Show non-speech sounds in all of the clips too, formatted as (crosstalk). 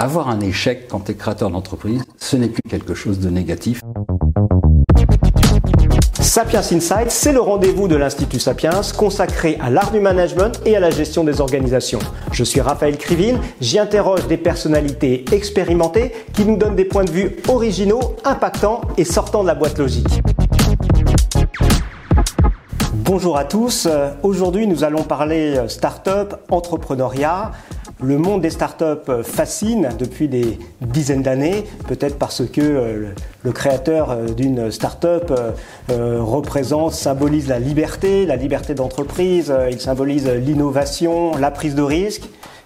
avoir un échec quand tu es créateur d'entreprise, ce n'est plus quelque chose de négatif. Sapiens Insight, c'est le rendez-vous de l'Institut Sapiens consacré à l'art du management et à la gestion des organisations. Je suis Raphaël Krivine, j'y interroge des personnalités expérimentées qui nous donnent des points de vue originaux, impactants et sortant de la boîte logique. Bonjour à tous, aujourd'hui nous allons parler start-up, entrepreneuriat. Le monde des startups fascine depuis des dizaines d'années, peut-être parce que euh, le créateur euh, d'une startup euh, représente, symbolise la liberté, la liberté d'entreprise, il symbolise l'innovation, la prise de risque,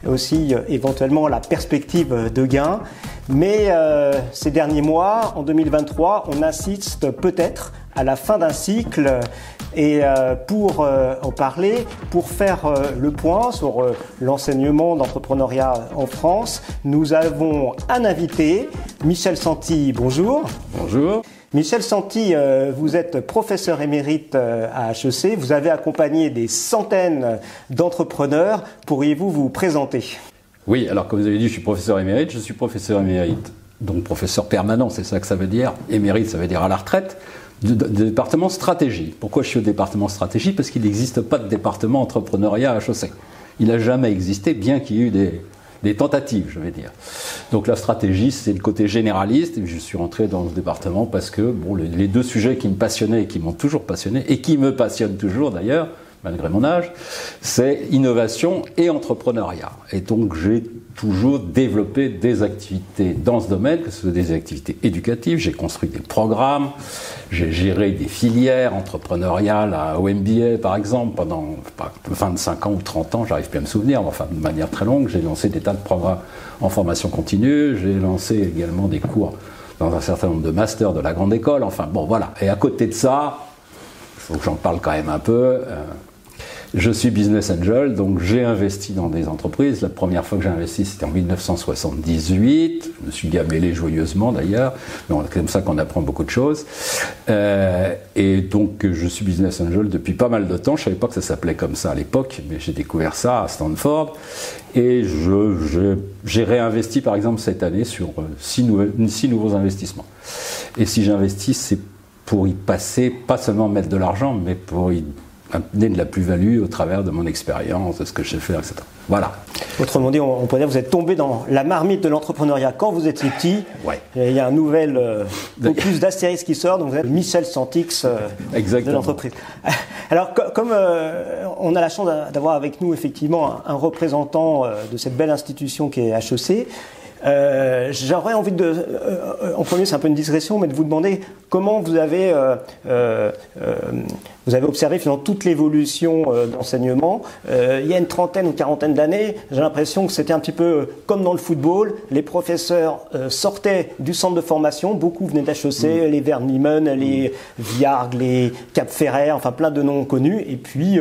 aussi éventuellement la perspective de gain. Mais ces derniers mois, en 2023, on assiste peut-être à la fin d'un cycle et euh, pour euh, en parler, pour faire euh, le point sur l'enseignement d'entrepreneuriat en France, nous avons un invité, Michel Santi. Bonjour. Bonjour. Michel Santi, vous êtes professeur émérite à HEC. Vous avez accompagné des centaines d'entrepreneurs. Pourriez-vous vous présenter? Oui, alors comme vous avez dit, je suis professeur émérite. Je suis professeur émérite, donc professeur permanent, c'est ça que ça veut dire. Émérite, ça veut dire à la retraite du, département stratégie. Pourquoi je suis au département stratégie? Parce qu'il n'existe pas de département entrepreneuriat à HEC. Il n'a jamais existé, bien qu'il y ait eu des, tentatives, je vais dire. Donc la stratégie, c'est le côté généraliste, je suis rentré dans ce département parce que bon, les deux sujets qui me passionnaient et qui m'ont toujours passionné, et qui me passionnent toujours d'ailleurs, malgré mon âge, c'est innovation et entrepreneuriat. Et donc j'ai toujours développé des activités dans ce domaine, que ce soit des activités éducatives, j'ai construit des programmes, j'ai géré des filières entrepreneuriales à OMBA par exemple pendant 25 ans ou 30 ans, j'arrive plus à me souvenir, mais enfin de manière très longue, j'ai lancé des tas de programmes en formation continue, j'ai lancé également des cours dans un certain nombre de masters de la grande école, enfin bon voilà. Et à côté de ça, il faut que j'en parle quand même un peu. Euh, je suis business angel, donc j'ai investi dans des entreprises. La première fois que j'ai investi, c'était en 1978. Je me suis gamélé joyeusement d'ailleurs, c'est comme ça qu'on apprend beaucoup de choses. Euh, et donc je suis business angel depuis pas mal de temps. Je savais pas que ça s'appelait comme ça à l'époque, mais j'ai découvert ça à Stanford. Et j'ai réinvesti par exemple cette année sur euh, six nouveaux investissements. Et si j'investis, c'est pour y passer, pas seulement mettre de l'argent, mais pour y amener de la plus-value au travers de mon expérience, de ce que j'ai fait, etc. Voilà. Autrement dit, on, pourrait dire que vous êtes tombé dans la marmite de l'entrepreneuriat quand vous étiez petit. Ouais. il y a un nouvel euh, opus d'Astérix qui sort, donc vous êtes Michel Santix euh, (laughs) de l'entreprise. (laughs) Alors, comme euh, on a la chance d'avoir avec nous effectivement un, représentant euh, de cette belle institution qui est HEC, euh, J'aurais envie de, en premier c'est un peu une digression, mais de vous demander comment vous avez vous avez observé finalement toute l'évolution euh, d'enseignement. Euh, il y a une trentaine ou quarantaine d'années, j'ai l'impression que c'était un petit peu euh, comme dans le football. Les professeurs sortaient du centre de formation, beaucoup venaient d'HEC, mm. les Vernimen, les Viarg, les Cap Ferrer, enfin plein de noms connus, et puis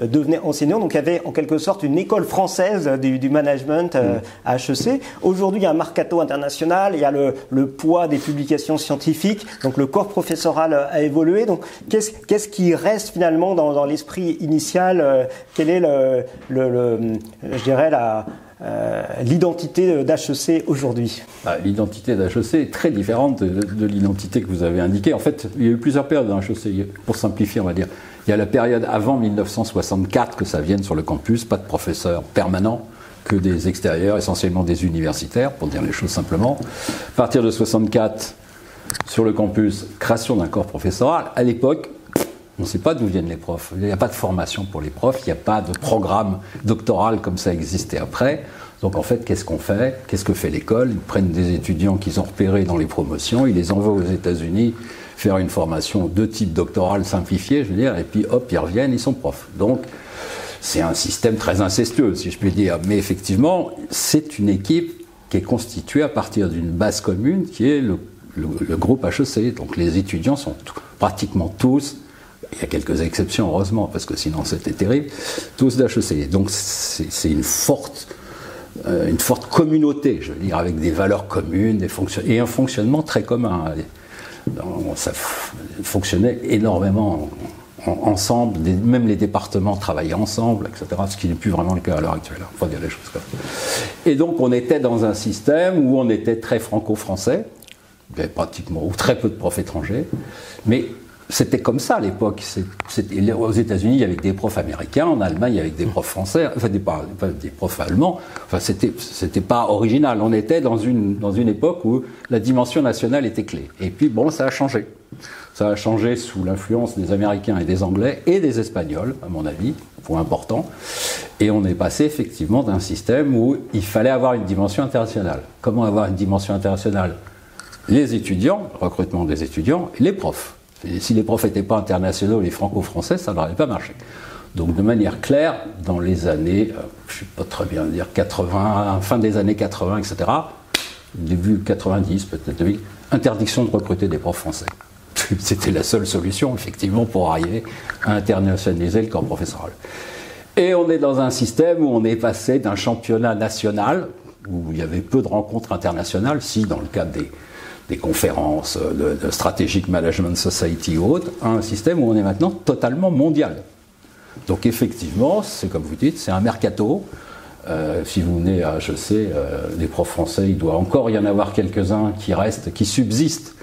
devenaient enseignants. Donc il y avait en quelque sorte une école française du, management mm. à HEC. Aujourd'hui, il y a un mercato international, il y a le, le, poids des publications scientifiques, donc le corps professoral a évolué. Donc qu'est-ce qu'est-ce qui reste finalement dans, l'esprit initial euh, Quelle est le, je dirais la euh, l'identité d'HEC aujourd'hui? Bah, L'identité d'HEC est très différente de, l'identité que vous avez indiquée. En fait, il y a eu plusieurs périodes dans HEC, pour simplifier, on va dire. Il y a la période avant 1964 que ça vienne sur le campus, pas de professeurs permanents, que des extérieurs, essentiellement des universitaires, pour dire les choses simplement. À partir de 64, sur le campus, création d'un corps professoral. À l'époque, on ne sait pas d'où viennent les profs. Il n'y a pas de formation pour les profs, il n'y a pas de programme doctoral comme ça existait après. Donc en fait, qu'est-ce qu'on fait? Qu'est-ce que fait l'école? Ils prennent des étudiants qu'ils ont repérés dans les promotions, ils les envoient aux États-Unis faire une formation de type doctoral simplifié, je veux dire, et puis hop, ils reviennent, ils sont profs. Donc c'est un système très incestueux, si je puis dire. Mais effectivement, c'est une équipe qui est constituée à partir d'une base commune qui est le, groupe HEC. Donc les étudiants sont pratiquement tous il y a quelques exceptions, heureusement, parce que sinon c'était terrible, tous d'HEC. Donc c'est une forte, euh, une forte communauté, je veux dire, avec des valeurs communes des et un fonctionnement très commun. Ça fonctionnait énormément ensemble, même les départements travaillaient ensemble, etc. Ce qui n'est plus vraiment le cas à l'heure actuelle. Hein. Enfin, dire les choses comme ça. Et donc, on était dans un système où on était très franco-français. Il y avait pratiquement ou très peu de profs étrangers. Mais c'était comme ça à l'époque. Aux États-Unis, il y avait des profs américains, en Allemagne, il y avait des profs français, enfin des, profs allemands. Enfin, c'était, pas original. On était dans une, dans une époque où la dimension nationale était clé. Et puis, bon, ça a changé. Ça a changé sous l'influence des Américains et des Anglais et des Espagnols, à mon avis, point important. Et on est passé effectivement d'un système où il fallait avoir une dimension internationale. Comment avoir une dimension internationale? Les étudiants, recrutement des étudiants, les profs. Si les profs n'étaient pas internationaux, les franco-français, ça n'aurait pas marché. Donc de manière claire, dans les années, euh, je ne sais pas très bien dire 80, fin des années 80, etc., début 90 peut-être, interdiction de recruter des profs français. (laughs) C'était la seule solution, effectivement, pour arriver à internationaliser le corps professoral. Et on est dans un système où on est passé d'un championnat national, où il y avait peu de rencontres internationales, si dans le cadre des, des conférences de, Strategic Management Society ou autres, à un système où on est maintenant totalement mondial. Donc effectivement, c'est comme vous dites, c'est un mercato. Euh, si vous venez à HEC, euh, des profs français, il doit encore y en avoir quelques-uns qui restent, qui subsistent,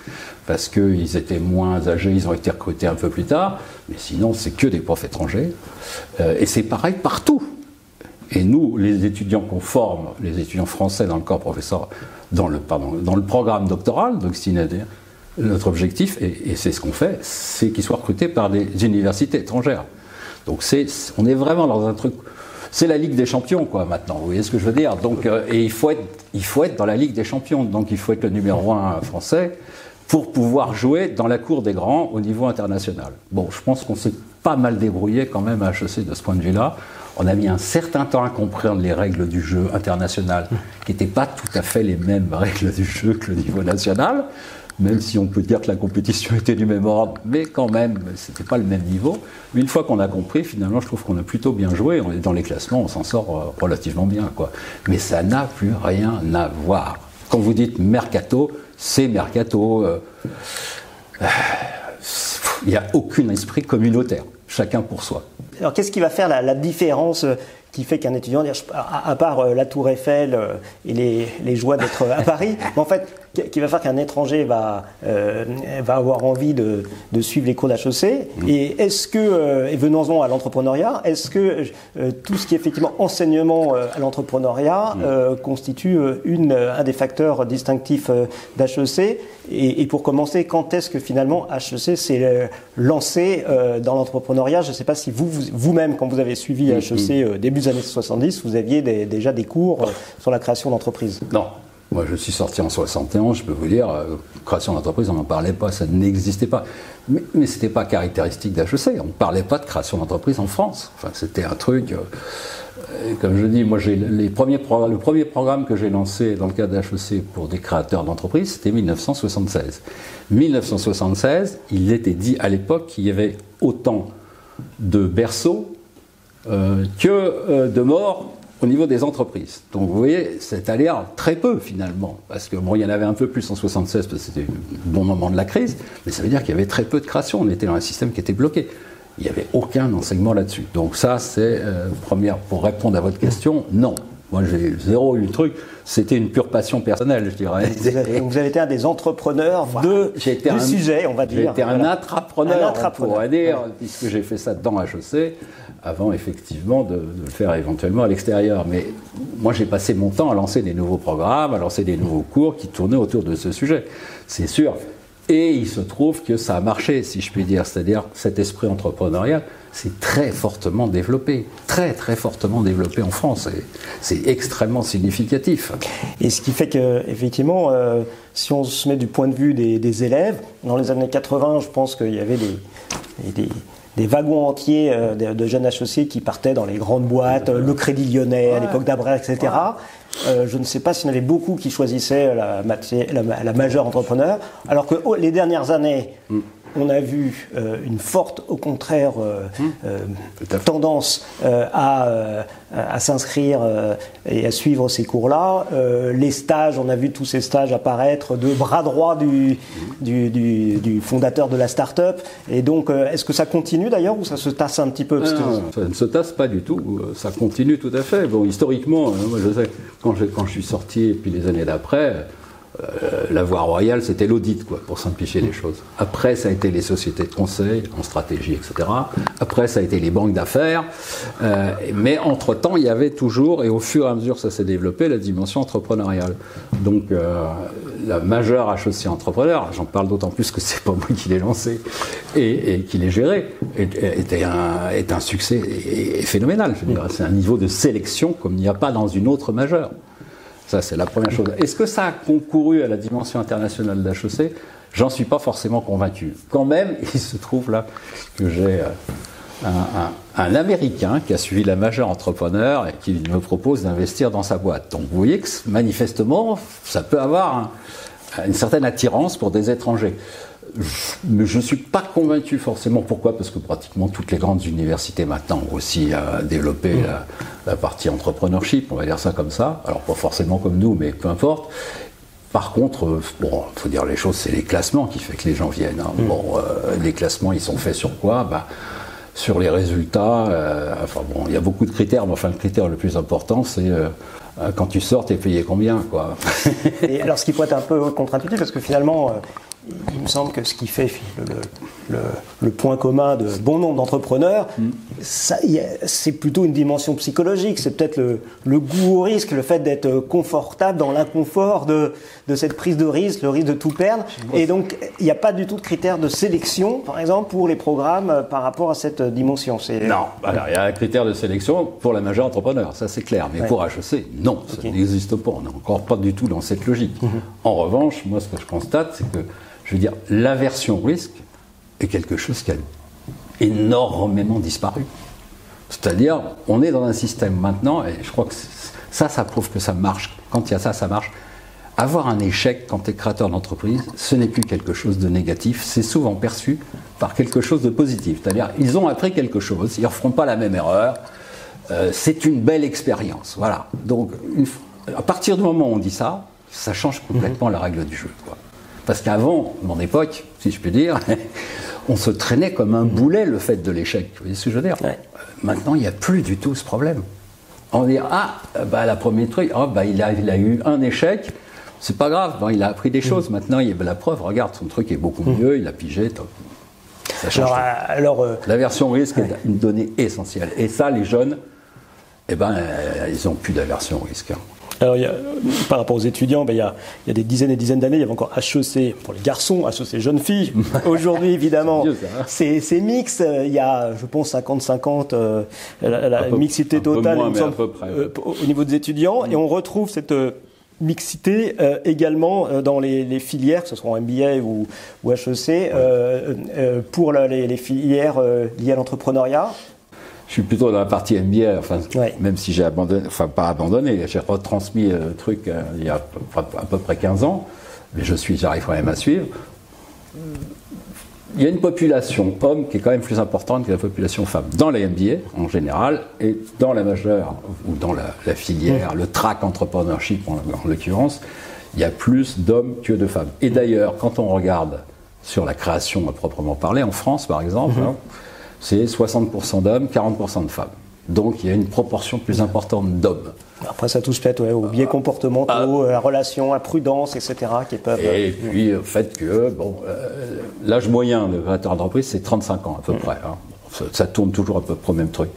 parce qu'ils étaient moins âgés, ils ont été recrutés un peu plus tard, mais sinon c'est que des profs étrangers. Euh, et c'est pareil partout. Et nous, les étudiants qu'on forme, les étudiants français dans le corps professeur, dans le, pardon, dans le programme doctoral, notre objectif, et, c'est ce qu'on fait, c'est qu'ils soient recrutés par des universités étrangères. Donc c'est, on est vraiment dans un truc. C'est la Ligue des Champions, quoi, maintenant. Vous voyez ce que je veux dire Donc, euh, et il faut, être, il faut être dans la Ligue des Champions. Donc, il faut être le numéro un français pour pouvoir jouer dans la cour des grands au niveau international. Bon, je pense qu'on s'est pas mal débrouillé quand même à HEC de ce point de vue-là. On a mis un certain temps à comprendre les règles du jeu international, qui n'étaient pas tout à fait les mêmes règles du jeu que le niveau national, même si on peut dire que la compétition était du même ordre, mais quand même, ce n'était pas le même niveau. Une fois qu'on a compris, finalement, je trouve qu'on a plutôt bien joué. On est dans les classements, on s'en sort euh, relativement bien. Quoi. Mais ça n'a plus rien à voir. Quand vous dites mercato, c'est mercato. Euh, euh, il n'y a aucun esprit communautaire, chacun pour soi. Alors qu'est-ce qui va faire la, différence euh, qui fait qu'un étudiant, à, part euh, la Tour Eiffel euh, et les, les joies d'être à Paris, (laughs) en fait, qui va faire qu'un étranger va, euh, va avoir envie de, de suivre les cours d'HEC. Mmh. Et est-ce que, euh, et venons-en à l'entrepreneuriat, est-ce que euh, tout ce qui est effectivement enseignement à l'entrepreneuriat mmh. constitue une, un des facteurs distinctifs d'HEC? Et, et, pour commencer, quand est-ce que finalement HEC s'est lancé dans l'entrepreneuriat? Je ne sais pas si vous, vous-même, quand vous avez suivi HEC mmh. début des années 70, vous aviez déjà des cours sur la création d'entreprises. Non, moi, je suis sorti en 71, je peux vous dire, euh, création d'entreprise, on n'en parlait pas, ça n'existait pas. Mais, ce n'était pas caractéristique d'HEC, on ne parlait pas de création d'entreprise en France. Enfin, c'était un truc. Euh, comme je dis, moi, les premiers le premier programme que j'ai lancé dans le cadre d'HEC pour des créateurs d'entreprise, c'était 1976. 1976, il était dit à l'époque qu'il y avait autant de berceaux euh, que de morts au niveau des entreprises. Donc vous voyez, c'est allé très peu finalement, parce que bon, il y en avait un peu plus en 76 parce que c'était un bon moment de la crise, mais ça veut dire qu'il y avait très peu de création. On était dans un système qui était bloqué. Il n'y avait aucun enseignement là-dessus. Donc ça, c'est euh, première pour répondre à votre question, non. Moi, j'ai zéro eu le truc. C'était une pure passion personnelle, je dirais. Vous avez, été un des entrepreneurs de, du un, sujet, on va dire. J'ai été un intrapreneur, on pourrait dire, puisque j'ai fait ça dans HEC avant effectivement de, le faire éventuellement à l'extérieur. Mais moi, j'ai passé mon temps à lancer des nouveaux programmes, à lancer des nouveaux cours qui tournaient autour de ce sujet. C'est sûr. Et il se trouve que ça a marché, si je puis dire. C'est-à-dire cet esprit entrepreneurial, c'est très fortement développé, très très fortement développé en France. C'est extrêmement significatif. Et ce qui fait que, effectivement, euh, si on se met du point de vue des, élèves, dans les années 80, je pense qu'il y avait des des wagons entiers euh, de, jeunes HEC qui partaient dans les grandes boîtes, le Crédit Lyonnais à l'époque d'Abrel, etc. Euh, je ne sais pas s'il y en avait beaucoup qui choisissaient la, la, la majeure entrepreneur, alors que oh, les dernières années, mm. On a vu euh, une forte, au contraire, euh, mmh. tendance à, à s'inscrire et à suivre ces cours-là. les stages, on a vu tous ces stages apparaître de bras droit du, du, du, fondateur de la start-up. Et donc, est-ce que ça continue d'ailleurs ou ça se tasse un petit peu Ça ne se tasse pas du tout. Ça continue tout à fait. Bon, historiquement, moi je sais, quand je, quand je suis sorti, et puis les années d'après, euh, la voie royale, c'était l'audit, quoi, pour simplifier les choses. Après, ça a été les sociétés de conseil en stratégie, etc. Après, ça a été les banques d'affaires. Euh, mais entre-temps, il y avait toujours, et au fur et à mesure ça s'est développé, la dimension entrepreneuriale. Donc, euh, la majeure HEC entrepreneur, j'en parle d'autant plus que c'est pas moi qui l'ai lancé et, qui l'ai géré, est un succès phénoménal. C'est un niveau de sélection comme il n'y a pas dans une autre majeure. Ça, c'est la première chose. Est-ce que ça a concouru à la dimension internationale d'HEC J'en suis pas forcément convaincu. Quand même, (laughs) il se trouve là que j'ai euh, un, Américain qui a suivi la majeure entrepreneur et qui me propose d'investir dans sa boîte. Donc vous voyez que manifestement, ça peut avoir une certaine attirance pour des étrangers mais je ne suis pas convaincu forcément. Pourquoi? Parce que pratiquement toutes les grandes universités maintenant ont aussi euh, développé mm. la, partie entrepreneurship, on va dire ça comme ça. Alors pas forcément comme nous, mais peu importe. Par contre, euh, bon, faut dire les choses, c'est les classements qui fait que les gens viennent. Hein. Mm. Bon, euh, les classements, ils sont faits sur quoi? Bah, Sur les résultats. enfin bon, il y a beaucoup de critères, mais enfin le critère le plus important, c'est quand tu sors, t'es payé combien, quoi? Et alors, ce qui peut être un peu contre-intuitif, parce que finalement il me semble que ce qui fait le, point commun de bon nombre d'entrepreneurs, mm. c'est plutôt une dimension psychologique. C'est peut-être le, goût au risque, le fait d'être confortable dans l'inconfort de, cette prise de risque, le risque de tout perdre. Et donc, il n'y a pas du tout de critère de sélection, par exemple, pour les programmes euh, par rapport à cette dimension. Non, alors il y a un critère de sélection pour la majeure entrepreneur, ça c'est clair. Mais pour HEC, non, ça n'existe pas. On n'est encore pas du tout dans cette logique. Mm-hmm. En revanche, moi, ce que je constate, c'est que je veux dire, l'aversion au risque est quelque chose qui a énormément disparu. C'est-à-dire, on est dans un système maintenant, et je crois que ça, ça prouve que ça marche. Quand il y a ça, ça marche. Avoir un échec quand tu es créateur d'entreprise, ce n'est plus quelque chose de négatif, c'est souvent perçu par quelque chose de positif. C'est-à-dire, ils ont appris quelque chose, ils ne referont pas la même erreur, euh, c'est une belle expérience. Voilà. Donc, à partir du moment où on dit ça, ça change complètement la règle du jeu. Quoi. Parce qu'avant, mon époque, si je puis dire, (laughs) on se traînait comme un boulet le fait de l'échec. Vous voyez ce que je veux dire Maintenant, il n'y a plus du tout ce problème. On dit ah, bah, la première truc, oh, bah, il, a, il a eu un échec, c'est pas grave, il a appris des choses. Mm. Maintenant, il y a la preuve, regarde, son truc est beaucoup mm. mieux, il a pigé. Ça change alors, euh, la version risque est une donnée essentielle. Et ça, les jeunes, eh ben, euh, ils n'ont plus d'aversion au risque. Hein. Alors, par rapport aux étudiants, ben, il, y a, il, y a, des dizaines et dizaines d'années, il y avait encore HEC pour les garçons, HEC jeunes filles. (laughs) Aujourd'hui, évidemment, hein. c'est mix. Il y a, je pense, 50-50, euh, la, mixité totale euh, au niveau des étudiants. Et on retrouve cette euh, mixité également dans les, filières, que ce soit en MBA ou, ou HEC, pour les, les, filières liées à l'entrepreneuriat je suis plutôt dans la partie MBA, enfin, même si j'ai abandonné, enfin pas abandonné, j'ai retransmis le truc euh, il y a à peu près 15 ans, mais je suis, j'arrive quand même à suivre. Il y a une population homme qui est quand même plus importante que la population femme dans les MBA en général et dans la majeure ou dans la, filière, le track entrepreneurship en, l'occurrence, il y a plus d'hommes que de femmes. Et d'ailleurs, quand on regarde sur la création à proprement parler, en France par exemple, mhm. hein, c'est 60% d'hommes, 40% de femmes. Donc il y a une proportion plus importante d'hommes. Après, ça touche peut-être aux biais ah. comportementaux, ah. la relation, la prudence, etc. Qui peuvent, et puis, le fait que bon, euh, l'âge moyen de créateur d'entreprise, c'est 35 ans à peu mm. près. Hein. Ça, ça, tourne toujours à peu près au même truc.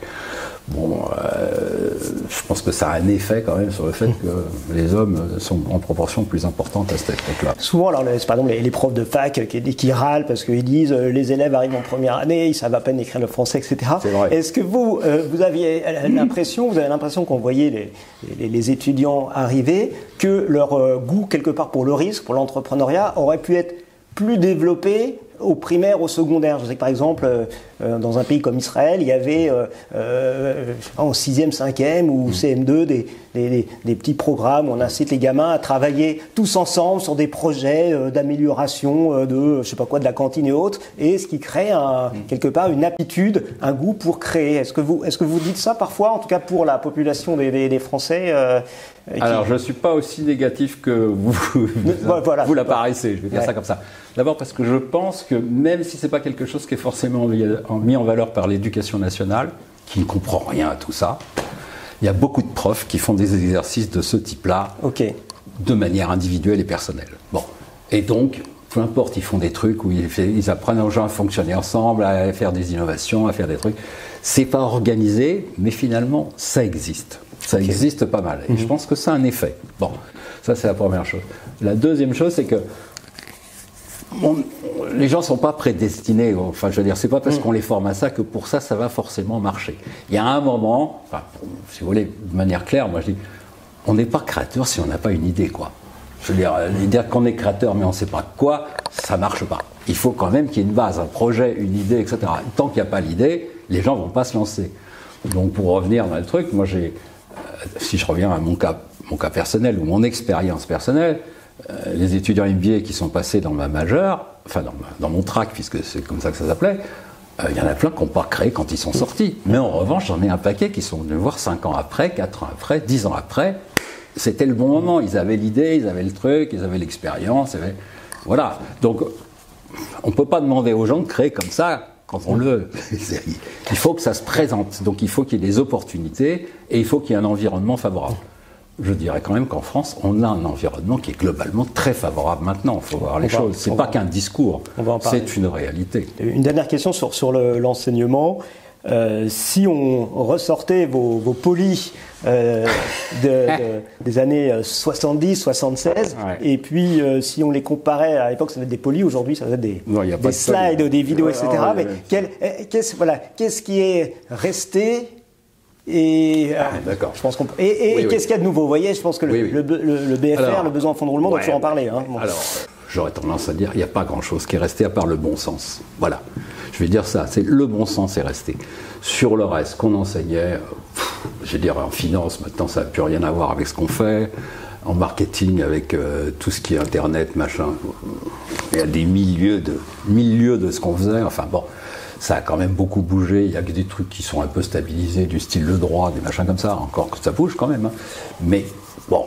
Bon, euh, je pense que ça a un effet quand même sur le fait que les hommes sont en proportion plus importante à cette époque-là. Souvent, alors, par exemple, les, profs de fac qui, qui râlent parce qu'ils disent euh, les élèves arrivent en première année, ils savent à peine écrire le français, etc. Est-ce que vous, euh, vous aviez l'impression, vous avez l'impression qu'on voyait les, les, étudiants arriver, que leur goût quelque part pour le risque, pour l'entrepreneuriat, aurait pu être plus développé au primaire, au secondaire. Je sais que par exemple, euh, dans un pays comme Israël, il y avait en 6e, 5e ou CM2 des, des, des, petits programmes où on incite les gamins à travailler tous ensemble sur des projets d'amélioration de, je sais pas quoi, de la cantine et autres, et ce qui crée un, quelque part une aptitude, un goût pour créer. Est-ce que vous, est-ce que vous dites ça parfois, en tout cas pour la population des, des Français Alors, je ne suis pas aussi négatif que vous, vous, vous l'apparaissez, je vais dire ça comme ça. D'abord parce que je pense que même si ce n'est pas quelque chose qui est forcément mis en valeur par l'éducation nationale, qui ne comprend rien à tout ça, il y a beaucoup de profs qui font des exercices de ce type-là de manière individuelle et personnelle. Bon. Et donc, peu importe, ils font des trucs où ils, apprennent aux gens à fonctionner ensemble, à faire des innovations, à faire des trucs. C'est pas organisé, mais finalement, ça existe. Ça existe pas mal. Et je mhm. pense que ça a un effet. Bon, ça c'est la première chose. La deuxième chose, c'est que les gens ne sont pas prédestinés. Enfin, je veux dire, c'est pas parce mm. qu'on les forme à ça que pour ça, ça va forcément marcher. Il y a un moment, enfin, si vous voulez, de manière claire, moi je dis, on n'est pas créateur si on n'a pas une idée, quoi. Je veux dire, dire qu'on est créateur mais on ne sait pas quoi, ça marche pas. Il faut quand même qu'il y ait une base, un projet, une idée, etc. Tant qu'il n'y a pas l'idée, les gens vont pas se lancer. Donc pour revenir dans le truc, moi j'ai, euh, si je reviens à mon cas, mon cas personnel ou mon expérience personnelle, euh, les étudiants MBA qui sont passés dans ma majeure, enfin dans, mon track, puisque c'est comme ça que ça s'appelait, euh, il y en a plein qui n'ont pas créé quand ils sont sortis. Mais en revanche, j'en ai un paquet qui sont venus voir 5 ans après, 4 ans après, 10 ans après. C'était le bon moment. Ils avaient l'idée, ils avaient le truc, ils avaient l'expérience. Voilà. Donc, on ne peut pas demander aux gens de créer comme ça quand on le veut. (laughs) il faut que ça se présente. Donc, il faut qu'il y ait des opportunités et il faut qu'il y ait un environnement favorable je dirais quand même qu'en France, on a un environnement qui est globalement très favorable maintenant. Il faut voir les choses. C'est pas qu'un discours, c'est une réalité. Une dernière question sur, sur l'enseignement. Euh, si on ressortait vos, vos polis euh, (laughs) des années 70, 76, et puis euh, si on les comparait, à l'époque ça devait être des polis, aujourd'hui ça devait être des, des slides, des vidéos, etc. mais qu'est-ce voilà, qu'est-ce qui est resté et, ah, d'accord. Je pense qu'on et, qu'est-ce qu'il y a de nouveau? Vous voyez, je pense que le, BFR, le besoin de fonds de roulement, ouais, doit en parler. Hein. Alors, j'aurais tendance à dire, il n'y a pas grand-chose qui est resté à part le bon sens. Voilà. Je vais dire ça, c'est le bon sens est resté. Sur le reste qu'on enseignait, je vais dire en finance, maintenant ça n'a plus rien à voir avec ce qu'on fait. En marketing, avec euh, tout ce qui est Internet, machin, il y a des milieux de, milieux de ce qu'on faisait. Enfin bon, ça a quand même beaucoup bougé. Il y a des trucs qui sont un peu stabilisés, du style le droit, des machins comme ça. Encore que ça bouge quand même. Hein. Mais bon,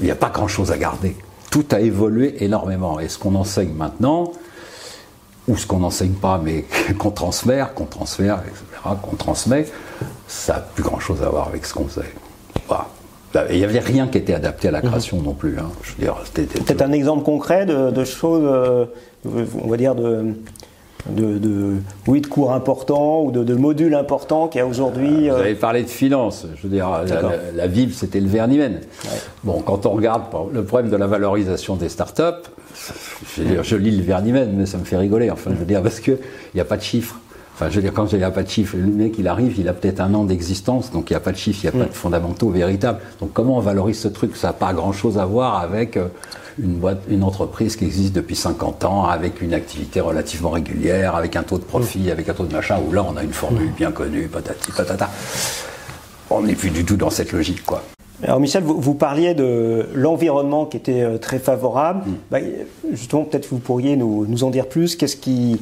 il n'y a pas grand-chose à garder. Tout a évolué énormément. Et ce qu'on enseigne maintenant, ou ce qu'on n'enseigne pas, mais (laughs) qu'on transfère, qu'on transfère, etc., qu'on transmet, ça n'a plus grand-chose à voir avec ce qu'on faisait. Il n'y avait rien qui était adapté à la création non plus. Hein. Peut-être un exemple concret de, choses, euh, on va dire, de, de, oui, de cours importants ou de, modules importants qu'il y a aujourd'hui Vous euh, avez parlé de finance. Je veux dire, la, ville, c'était le Vernimen. Bon, quand on regarde le problème de la valorisation des startups, (laughs) je lis le Vernimen, mais ça me fait rigoler. Enfin, je veux dire, parce qu'il n'y a pas de chiffres. Enfin, je veux dire, quand il n'y a pas de chiffres, le mec, il arrive, il a peut-être un an d'existence, donc il n'y a pas de chiffres, il n'y a pas de fondamentaux véritables. Donc comment on valorise ce truc? Ça n'a pas grand-chose à voir avec euh, une, boîte, une entreprise qui existe depuis 50 ans, avec une activité relativement régulière, avec un taux de profit, avec un taux de machin, où là on a une formule bien connue, patati patata. On n'est plus du tout dans cette logique, quoi. Alors Michel, vous, parliez de l'environnement qui était euh, très favorable. Mm. Bah, justement, peut-être vous pourriez nous, nous en dire plus. Qu'est-ce qui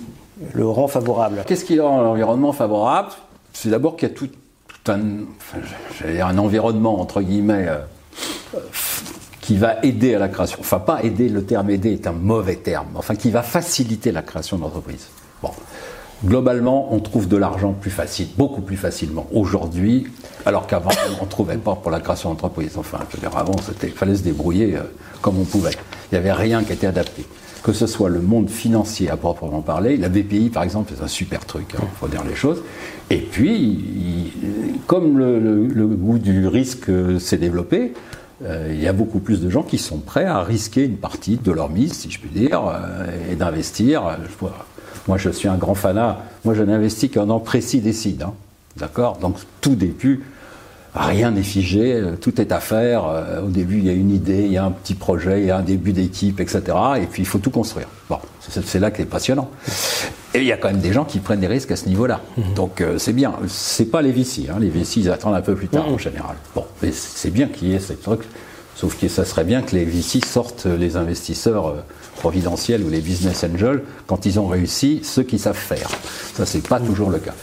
le rend favorable Qu'est-ce qui rend l'environnement favorable? C'est d'abord qu'il y a tout, un, un environnement, entre guillemets, euh, qui va aider à la création. Enfin, pas aider, le terme aider est un mauvais terme, enfin, qui va faciliter la création d'entreprise. Bon. Globalement, on trouve de l'argent plus facile, beaucoup plus facilement aujourd'hui, alors qu'avant, on ne trouvait pas pour la création d'entreprise. Enfin, je veux dire, avant, il fallait se débrouiller euh, comme on pouvait. Il n'y avait rien qui était adapté. Que ce soit le monde financier à proprement parler, la BPI, par exemple, c'est un super truc, il hein, faut dire les choses. Et puis, comme le goût du risque euh, s'est développé, euh, il y a beaucoup plus de gens qui sont prêts à risquer une partie de leur mise, si je puis dire, euh, et d'investir. Moi, je suis un grand fanat. Moi, je n'investis qu'un an précis des Hein. D'accord? Donc, tout début, Rien n'est figé, euh, tout est à faire. Au début, il y a une idée, il y a un petit projet, il y a un début d'équipe, etc. Et puis, il faut tout construire. Bon, c'est là que c'est passionnant. Et il y a quand même des gens qui prennent des risques à ce niveau-là. Mhm. Donc, c'est bien. C'est pas les VC. Hein. Les VC, ils attendent un peu plus tard, en mhm. général. Bon, mais c'est bien qu'il y ait ce truc. Sauf que ça serait bien que les VC sortent les investisseurs providentiels ou les business angels quand ils ont réussi ceux qui savent faire. Ça, c'est pas toujours le cas.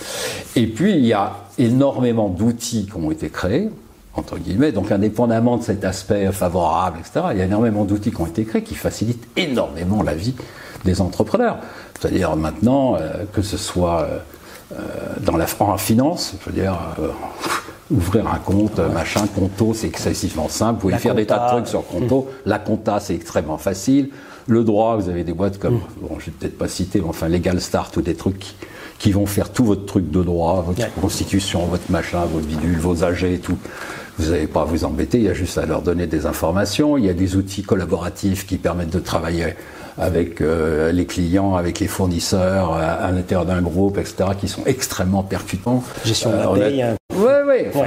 Et puis, il y a énormément d'outils qui ont été créés, entre guillemets, donc indépendamment de cet aspect favorable, etc., il y a énormément d'outils qui ont été créés qui facilitent énormément la vie des entrepreneurs. C'est-à-dire maintenant, euh, que ce soit euh, euh, dans la en finance, je veux dire, ouvrir un compte, machin, Conto, c'est excessivement simple. Vous pouvez faire des tas de trucs sur Conto. La compta, c'est extrêmement facile. Le droit, vous avez des boîtes comme, mm. bon, je vais peut-être pas citer, mais enfin Legal Start ou des trucs qui, vont faire tout votre truc de droit, votre constitution, votre machin, votre bidule, vos AG et tout. Vous n'avez pas à vous embêter, il y a juste à leur donner des informations. Il y a des outils collaboratifs qui permettent de travailler avec euh, les clients, avec les fournisseurs, à, l'intérieur d'un groupe, etc., qui sont extrêmement percutants. Gestion de la euh, Oui, oui.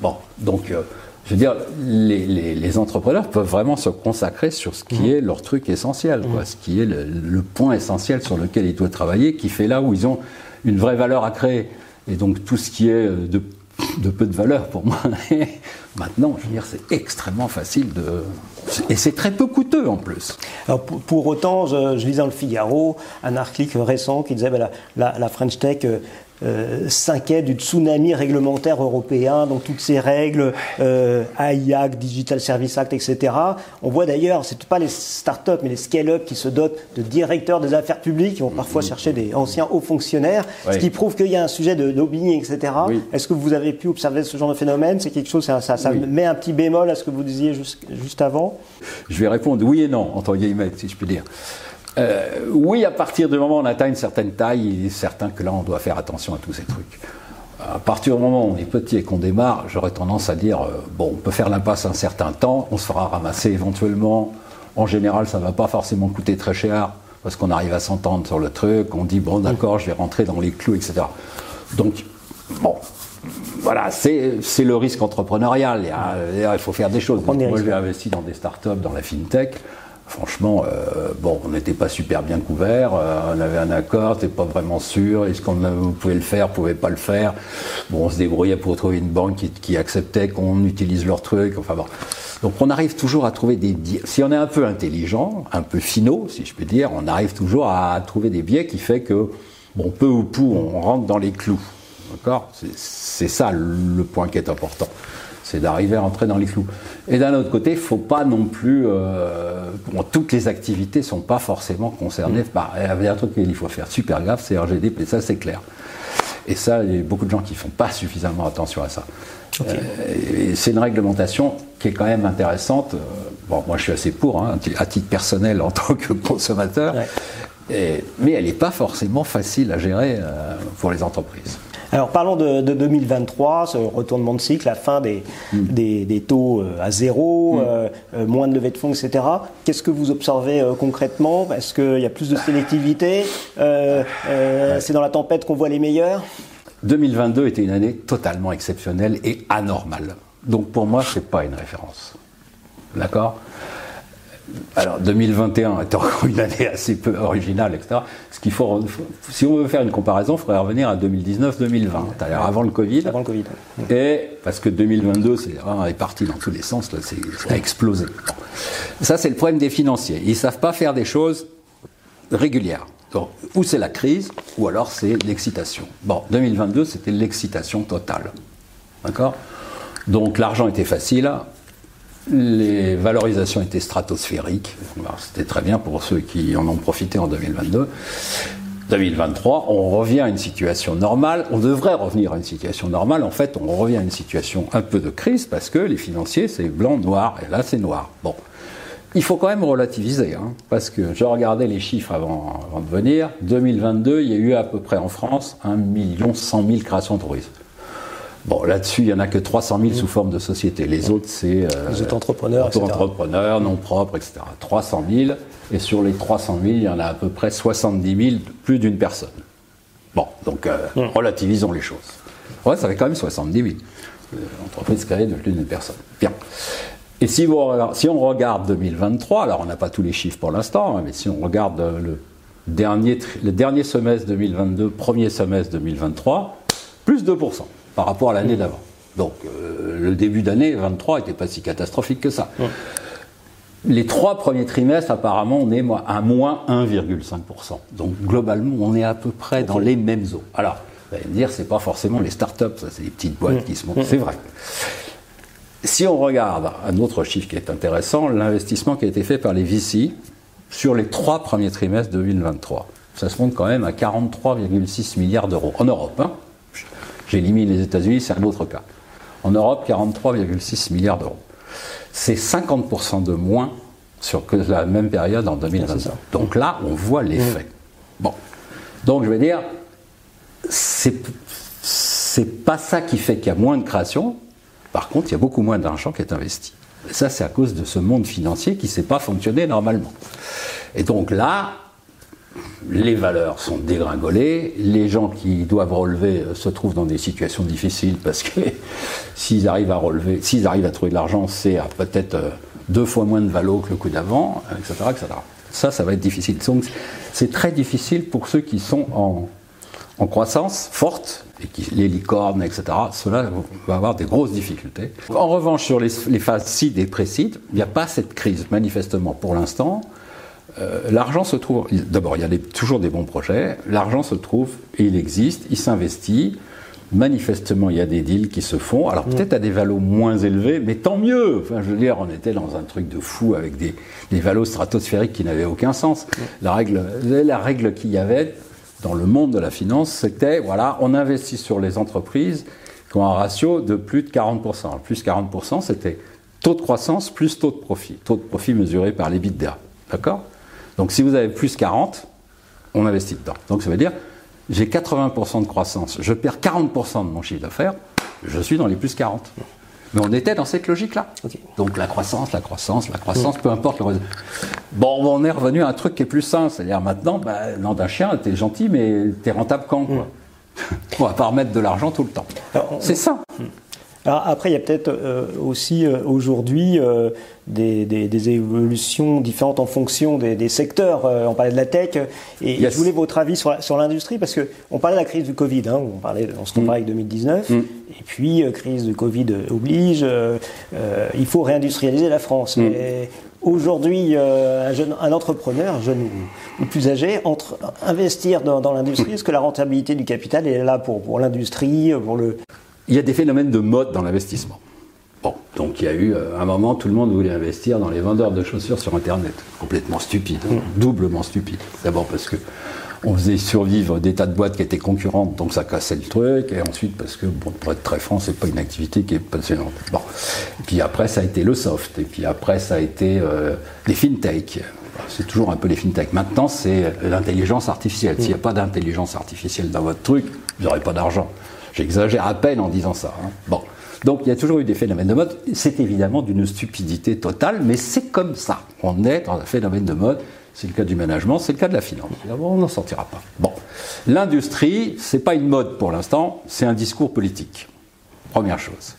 bon, donc. Euh, je veux dire, les, entrepreneurs peuvent vraiment se consacrer sur ce qui mmh. est leur truc essentiel, quoi, mmh. ce qui est le, point essentiel sur lequel ils doivent travailler, qui fait là où ils ont une vraie valeur à créer. Et donc tout ce qui est de, peu de valeur pour moi, (laughs) maintenant, je veux dire, c'est extrêmement facile de... Et c'est très peu coûteux en plus. Alors pour, autant, je, lisais dans le Figaro un article récent qui disait que bah, la, la, French Tech euh, euh, s'inquiète du tsunami réglementaire européen, donc toutes ces règles, euh, AIAC, Digital Service Act, etc. On voit d'ailleurs, c'est pas les start-up, mais les scale-up qui se dotent de directeurs des affaires publiques, qui vont parfois mmh. chercher des anciens hauts fonctionnaires, ce qui prouve qu'il y a un sujet de lobbying, etc. Est-ce que vous avez pu observer ce genre de phénomène? C'est quelque chose, ça, met un petit bémol à ce que vous disiez juste, juste avant Je vais répondre oui et non, entre guillemets, si je puis dire. Euh, oui, à partir du moment où on atteint une certaine taille, il est certain que là, on doit faire attention à tous ces trucs. À partir du moment où on est petit et qu'on démarre, j'aurais tendance à dire, euh, bon, on peut faire l'impasse un certain temps, on se fera ramasser éventuellement. En général, ça ne va pas forcément coûter très cher, parce qu'on arrive à s'entendre sur le truc, on dit, bon, d'accord, je vais rentrer dans les clous, etc. Donc, bon, voilà, c'est le risque entrepreneurial. Il, faut faire des choses. moi, j'ai investi dans des startups, dans la fintech. Franchement, euh, bon, on n'était pas super bien couvert. Euh, on avait un accord, n'était pas vraiment sûr. Est-ce qu'on pouvait le faire, pouvait pas le faire? Bon, on se débrouillait pour trouver une banque qui, acceptait qu'on utilise leur truc. Enfin bon. Donc on arrive toujours à trouver des biais. Si on est un peu intelligent, un peu finaux, si je peux dire, on arrive toujours à trouver des biais qui fait que, bon, peu ou peu, on rentre dans les clous. D'accord C'est ça le point qui est important c'est d'arriver à entrer dans les clous. Et d'un autre côté, il ne faut pas non plus. Euh, toutes les activités ne sont pas forcément concernées. Bah, il y a un truc qu'il faut faire super gaffe, c'est RGDP, ça c'est clair. Et ça, il y a beaucoup de gens qui ne font pas suffisamment attention à ça. Euh, c'est une réglementation qui est quand même intéressante. Euh, bon, moi je suis assez pour, hein, à titre personnel en (laughs) tant que consommateur, mais elle n'est pas forcément facile à gérer pour les entreprises. Alors parlons de, 2023, ce retournement de cycle, la fin des, mm. taux euh, à zéro, mm. euh, euh, moins de levée de fonds, etc. Qu'est-ce que vous observez concrètement? Est-ce qu'il y a plus de sélectivité? C'est dans la tempête qu'on voit les meilleurs? 2022 était une année totalement exceptionnelle et anormale. Donc pour moi, ce n'est pas une référence. D'accord? Alors 2021 est encore une année assez peu originale, etc. Ce qu'il faut, si on veut faire une comparaison, il faudrait revenir à 2019-2020, c'est-à-dire avant le Covid. Avant le Covid. Et parce que 2022, c'est est parti dans tous les sens, là, c'est, ça a explosé. Ça, c'est le problème des financiers. Ils savent pas faire des choses régulières. Donc, ou c'est la crise, ou alors c'est l'excitation. Bon, 2022, c'était l'excitation totale. D'accord? Donc l'argent était facile, les valorisations étaient stratosphériques. C'était très bien pour ceux qui en ont profité en 2022. 2023, on revient à une situation normale. On devrait revenir à une situation normale. En fait, on revient à une situation un peu de crise parce que les financiers, c'est blanc, noir, et là, c'est noir. Bon. Il faut quand même relativiser, hein, parce que je regardais les chiffres avant, de venir. 2022, il y a eu à peu près en France 1 100 000 créations de tourisme. Bon, là-dessus, il n'y en a que 300 000 sous forme de société. Les autres, c'est. Euh, les entrepreneurs, entrepreneurs non propres, etc. 300 000. Et sur les 300 000, il y en a à peu près 70 000, plus d'une personne. Bon, donc euh, relativisons les choses. Ouais, ça fait quand même 70 000. L'entreprise créée de plus d'une personne. Bien. Et si, vous, si, on regarde 2023, alors on n'a pas tous les chiffres pour l'instant, hein, mais si on regarde le dernier, le dernier semestre 2022, premier semestre 2023, plus 2% par rapport à l'année d'avant. Donc euh, le début d'année 23 n'était pas si catastrophique que ça. Les trois premiers trimestres, apparemment, on est à moins 1,5%. Donc globalement, on est à peu près dans les mêmes eaux. Alors, vous allez me dire, c'est pas forcément les startups, ça, c'est les petites boîtes qui se montent. C'est vrai. Si on regarde un autre chiffre qui est intéressant, l'investissement qui a été fait par les VC sur les trois premiers trimestres 2023, ça se monte quand même à 43,6 milliards d'euros en Europe. Hein. J'ai éliminé les États-Unis, c'est un autre cas. En Europe, 43,6 milliards d'euros. C'est 50% de moins sur que la même période en 2020. Donc là, on voit l'effet. Bon. Donc je vais dire, c'est pas ça qui fait qu'il y a moins de création. Par contre, il y a beaucoup moins d'argent qui est investi. Et ça, c'est à cause de ce monde financier qui ne sait pas fonctionner normalement. Et donc là, les valeurs sont dégringolées, les gens qui doivent relever euh, se trouvent dans des situations difficiles parce que (laughs) s'ils arrivent à relever, s'ils arrivent à trouver de l'argent, c'est à peut-être euh, deux fois moins de valo que le coup d'avant, etc., etc. Ça, ça va être difficile. Donc, c'est très difficile pour ceux qui sont en, croissance forte, et qui, les licornes, etc., cela va avoir des grosses difficultés. En revanche, sur les, phases CID et pré-CID, il n'y a pas cette crise, manifestement, pour l'instant. Euh, l'argent se trouve. D'abord, il y a toujours des bons projets. L'argent se trouve et il existe, il s'investit. Manifestement, il y a des deals qui se font. Alors peut-être à des valos moins élevés, mais tant mieux. Enfin, je veux dire, on était dans un truc de fou avec des, des valos stratosphériques qui n'avaient aucun sens. La règle, la règle qu'il y avait dans le monde de la finance, c'était voilà, on investit sur les entreprises qui ont un ratio de plus de 40%. Plus 40%, c'était taux de croissance plus taux de profit. Taux de profit mesuré par les l'EBITDA. D'accord? Donc si vous avez plus 40, on investit dedans. Donc ça veut dire, j'ai 80% de croissance, je perds 40% de mon chiffre d'affaires, je suis dans les plus 40. Mais on était dans cette logique-là. Donc la croissance, la croissance, la croissance, peu importe le Bon, on est revenu à un truc qui est plus sain. C'est-à-dire maintenant, bah, nom d'un chien, t'es gentil, mais t'es rentable quand quoi? (laughs) On va pas remettre de l'argent tout le temps. C'est ça. Alors après, il y a peut-être euh, aussi euh, aujourd'hui euh, des, des, évolutions différentes en fonction des, secteurs. on parlait de la tech, et je voulais votre avis sur, sur l'industrie, parce qu'on parlait de la crise du Covid, hein, on, parlait, on se comparait avec 2019, mm. et puis crise du Covid oblige, il faut réindustrialiser la France. Mm. Mais aujourd'hui, un, jeune, un entrepreneur, jeune ou, plus âgé, entre investir dans, dans l'industrie, mm. est-ce que la rentabilité du capital est là pour, pour l'industrie, pour le il y a des phénomènes de mode dans l'investissement. Bon, donc il y a eu euh, un moment, tout le monde voulait investir dans les vendeurs de chaussures sur Internet. Complètement stupide, hein. mm. doublement stupide. D'abord parce que on faisait survivre des tas de boîtes qui étaient concurrentes, donc ça cassait le truc. Et ensuite parce que, bon, pour être très franc, c'est pas une activité qui est passionnante. Bon. Et puis après, ça a été le soft. Et puis après, ça a été euh, les fintech. C'est toujours un peu les fintech. Maintenant, c'est l'intelligence artificielle. S'il n'y a pas d'intelligence artificielle dans votre truc, vous n'aurez pas d'argent. J'exagère à peine en disant ça. Hein. Bon. Donc il y a toujours eu des phénomènes de mode. C'est évidemment d'une stupidité totale, mais c'est comme ça. On est dans un phénomène de mode. C'est le cas du management, c'est le cas de la finance. On n'en sortira pas. Bon. L'industrie, c'est pas une mode pour l'instant, c'est un discours politique. Première chose.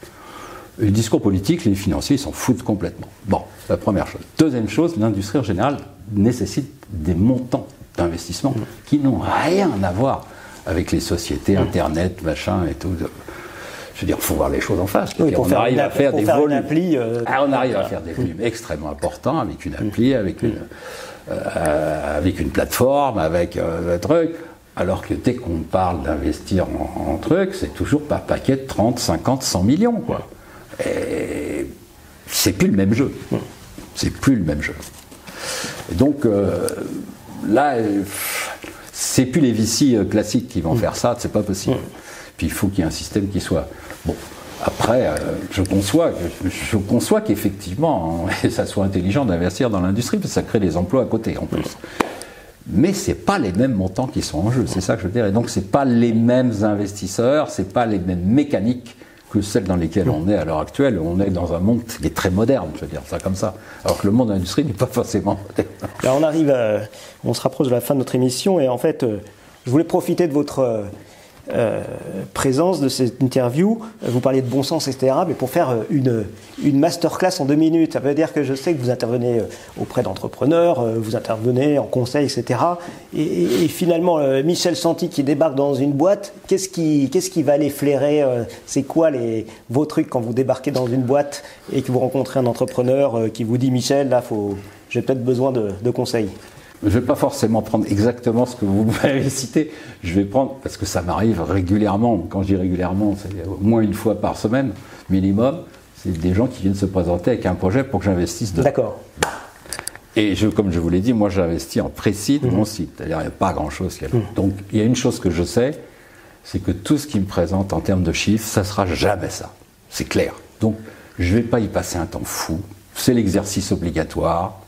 Le discours politique, les financiers, s'en foutent complètement. Bon, la première chose. Deuxième chose, l'industrie en général nécessite des montants d'investissement qui n'ont rien à voir avec les sociétés, Internet, machin et tout. Je veux dire, il faut voir les choses en face. on arrive à faire des volumes. Euh, ah, on arrive à faire des volumes extrêmement importants avec une appli, avec une, euh, avec une plateforme, avec euh, un truc. Alors que dès qu'on parle d'investir en, en trucs, c'est toujours par paquet de 30, 50, 100 millions, quoi. Et c'est plus le même jeu. C'est plus le même jeu. Et donc, là, c'est plus les VC euh, classiques qui vont mm. faire ça, c'est pas possible. Mm. Puis il faut qu'il y ait un système qui soit. Bon, après, euh, je conçois, je, conçois qu'effectivement, hein, (laughs) ça soit intelligent d'investir dans l'industrie, parce que ça crée des emplois à côté en plus. Mais ce n'est pas les mêmes montants qui sont en jeu, c'est ça que je veux dire. Et donc, ce pas les mêmes investisseurs, ce pas les mêmes mécaniques que celles dans lesquelles on est à l'heure actuelle. On est dans un monde qui est très moderne, je veux dire ça comme ça. Alors que le monde de l'industrie n'est pas forcément moderne. on arrive, on se rapproche de la fin de notre émission et en fait, euh, je voulais profiter de votre, euh, présence de cette interview. Vous parliez de bon sens, etc. Mais pour faire une, une masterclass en deux minutes, ça veut dire que je sais que vous intervenez auprès d'entrepreneurs, vous intervenez en conseil, etc. Et, finalement, Michel Santi qui débarque dans une boîte, qu'est-ce qui, qu'est-ce qui va les flairer C'est quoi les, vos trucs quand vous débarquez dans une boîte et que vous rencontrez un entrepreneur qui vous dit Michel, là, faut, j'ai peut-être besoin de, de conseils je ne vais pas forcément prendre exactement ce que vous m'avez cité. Je vais prendre, parce que ça m'arrive régulièrement, quand je dis régulièrement, c'est au moins une fois par semaine minimum, c'est des gens qui viennent se présenter avec un projet pour que j'investisse dedans. D'accord. Et je, comme je vous l'ai dit, moi j'investis en précis de mon mhm. site. C'est-à-dire il n'y a pas grand-chose. Mmh. Donc il y a une chose que je sais, c'est que tout ce qui me présente en termes de chiffres, ça sera jamais ça. C'est clair. Donc je ne vais pas y passer un temps fou. C'est l'exercice obligatoire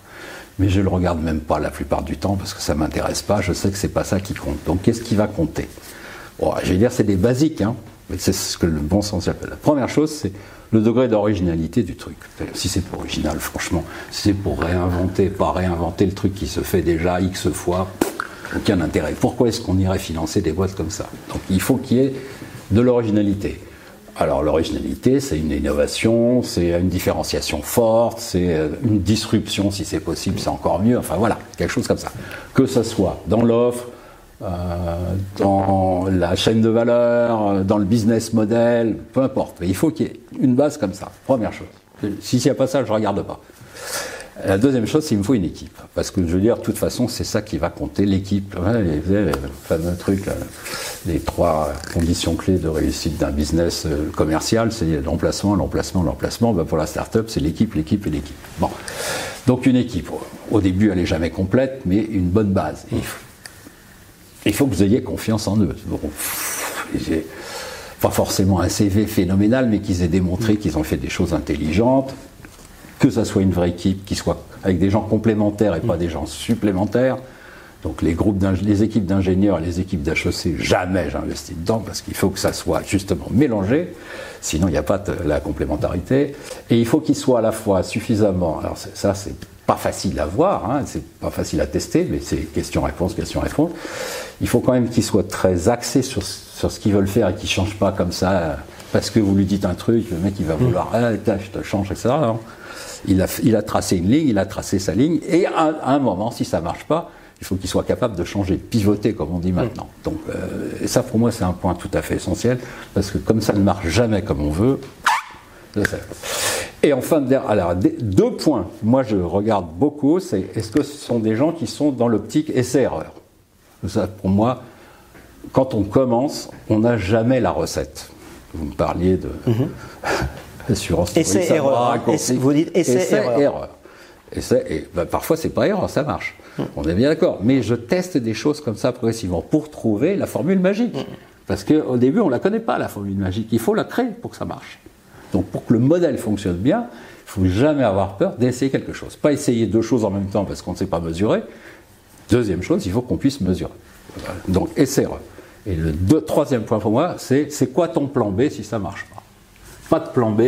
mais je le regarde même pas la plupart du temps parce que ça m'intéresse pas. Je sais que c'est pas ça qui compte. Donc qu'est-ce qui va compter? Bon, Je vais dire c'est des basiques, hein, mais c'est ce que le bon sens appelle. La première chose, c'est le degré d'originalité du truc. Si c'est pour original, franchement, si c'est pour réinventer, pas réinventer le truc qui se fait déjà X fois, aucun intérêt. Pourquoi est-ce qu'on irait financer des boîtes comme ça? Donc il faut qu'il y ait de l'originalité. Alors l'originalité, c'est une innovation, c'est une différenciation forte, c'est euh, une disruption si c'est possible, c'est encore mieux. Enfin voilà, quelque chose comme ça. Que ce soit dans l'offre, euh, dans la chaîne de valeur, euh, dans le business model, peu importe. Mais il faut qu'il y ait une base comme ça. Première chose. Si n'y a pas ça, je ne regarde pas. La deuxième chose, c'est qu'il me faut une équipe. Parce que je veux dire, de toute façon, c'est ça qui va compter, l'équipe. les, fameux trucs, les trois conditions clés de réussite d'un business euh, commercial, c'est l'emplacement, l'emplacement, l'emplacement. Ben pour la start-up, c'est l'équipe, l'équipe et l'équipe. Bon. Donc une équipe, au début, elle n'est jamais complète, mais une bonne base. Il faut, que vous ayez confiance en eux. pas forcément un CV phénoménal, mais qu'ils aient démontré qu'ils ont fait des choses intelligentes, que ça soit une vraie équipe, qui soit avec des gens complémentaires et pas des gens supplémentaires. Donc les groupes les équipes d'ingénieurs et les équipes d'HEC, jamais j'investis dedans parce qu'il faut que ça soit justement mélangé, sinon il n'y a pas de la complémentarité. Et il faut qu'il soit à la fois suffisamment. Alors ça c'est pas facile à voir, hein, c'est pas facile à tester, mais c'est question-réponse, question-réponse. Il faut quand même qu'il soit très axé sur, sur ce qu'ils veulent faire et qu'il ne change pas comme ça parce que vous lui dites un truc, le mec il va vouloir, ah, je te change, etc. Il a, tracé une ligne, il a tracé sa ligne, et à, un moment, si ça ne marche pas, il faut qu'il soit capable de changer, de pivoter, comme on dit maintenant. Donc, euh, et ça, pour moi, c'est un point tout à fait essentiel, parce que comme ça ne marche jamais comme on veut, et enfin, alors, deux points, moi je regarde beaucoup, c'est est-ce que ce sont des gens qui sont dans l'optique essai-erreur? Ça, pour moi, quand on commence, on n'a jamais la recette. Vous me parliez de. Mhm. (laughs) Assurance essai erreur. vous dites essai, erreur. Essai, et ben, parfois c'est pas erreur, ça marche. Hmm. On est bien d'accord. Mais je teste des choses comme ça progressivement pour trouver la formule magique. Hmm. Parce qu'au début, on ne la connaît pas, la formule magique. Il faut la créer pour que ça marche. Donc pour que le modèle fonctionne bien, il ne faut jamais avoir peur d'essayer quelque chose. Pas essayer deux choses en même temps parce qu'on ne sait pas mesurer. Deuxième chose, il faut qu'on puisse mesurer. Donc essai-erreur. Et le troisième point pour moi, c'est c'est quoi ton plan B si ça ne marche pas? Pas de plan B,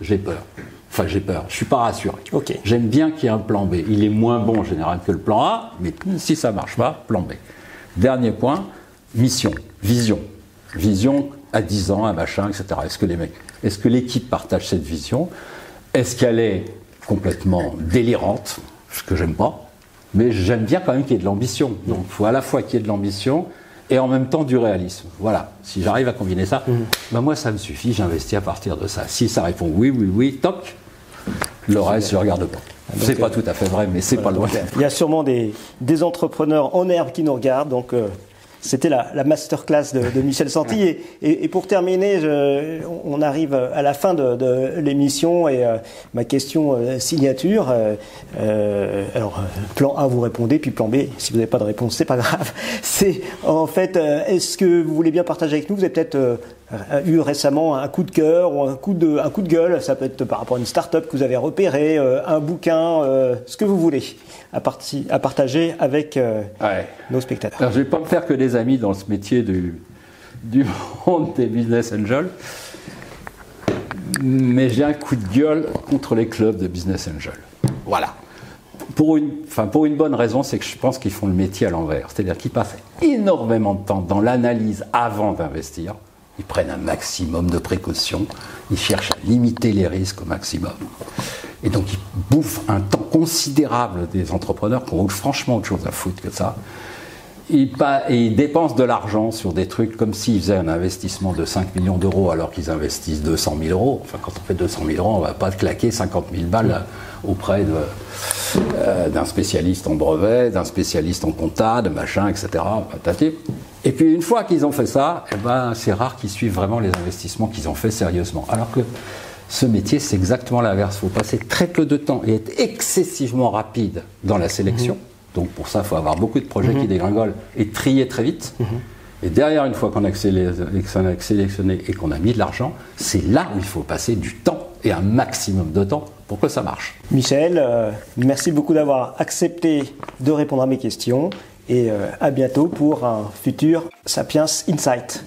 j'ai peur. Enfin, j'ai peur, je suis pas rassuré. J'aime bien qu'il y ait un plan B. Il est moins bon en général que le plan A, mais si ça marche pas, plan B. Dernier point, mission, vision. Vision à 10 ans, un machin, etc. Est-ce que les mecs, est-ce que l'équipe partage cette vision? Est-ce qu'elle est complètement délirante? Ce que j'aime pas. Mais j'aime bien quand même qu'il y ait de l'ambition. Donc, il faut à la fois qu'il y ait de l'ambition et en même temps du réalisme. Voilà, si j'arrive à combiner ça, mhm. ben moi ça me suffit, j'investis à partir de ça. Si ça répond oui, oui, oui, toc, le reste je ne regarde pas. C'est pas euh, tout à fait vrai, mais c'est pas loin. Il y a sûrement des, des, entrepreneurs en herbe qui nous regardent, donc euh, c'était la, la masterclass de, de Michel Santi. Et, et, pour terminer, je, on arrive à la fin de, de l'émission et euh, ma question euh, signature. Euh, euh, alors, plan A, vous répondez, puis plan B, si vous n'avez pas de réponse, c'est pas grave. (laughs) C'est en fait, est-ce que vous voulez bien partager avec nous? Vous avez peut-être eu récemment un coup de cœur ou un coup de, un coup de gueule. Ça peut être par rapport à une start-up que vous avez repérée, un bouquin, ce que vous voulez à, à partager avec euh, nos spectateurs. Alors, je ne vais pas me faire que des amis dans ce métier du, du (laughs) monde des business angels, mais j'ai un coup de gueule contre les clubs de business angels. Voilà. pour une, enfin pour une bonne raison, c'est que je pense qu'ils font le métier à l'envers. C'est-à-dire qu'ils passent énormément de temps dans l'analyse avant d'investir. Ils prennent un maximum de précautions. Ils cherchent à limiter les risques au maximum. Et donc ils bouffent un temps considérable des entrepreneurs qui ont franchement autre chose à foutre que ça. Ils, dépensent de l'argent sur des trucs comme s'ils faisaient un investissement de 5 millions d'euros alors qu'ils investissent 200 000 euros. Enfin, quand on fait 200 000 euros, on ne va pas claquer 50 000 balles auprès euh, d'un spécialiste en brevet, d'un spécialiste en compta, de machin, etc. Et puis une fois qu'ils ont fait ça, eh ben, c'est rare qu'ils suivent vraiment les investissements qu'ils ont fait sérieusement. Alors que ce métier, c'est exactement l'inverse. Il faut passer très peu de temps et être excessivement rapide dans la sélection. Donc pour ça, il faut avoir beaucoup de projets qui mhm. dégringolent et trier très vite. Mhm. Et derrière, une fois qu'on a sélectionné et qu'on a mis de l'argent, c'est là où il faut passer du temps et un maximum de temps pour que ça marche. Michel, euh, merci beaucoup d'avoir accepté de répondre à mes questions et euh, à bientôt pour un futur Sapiens Insight.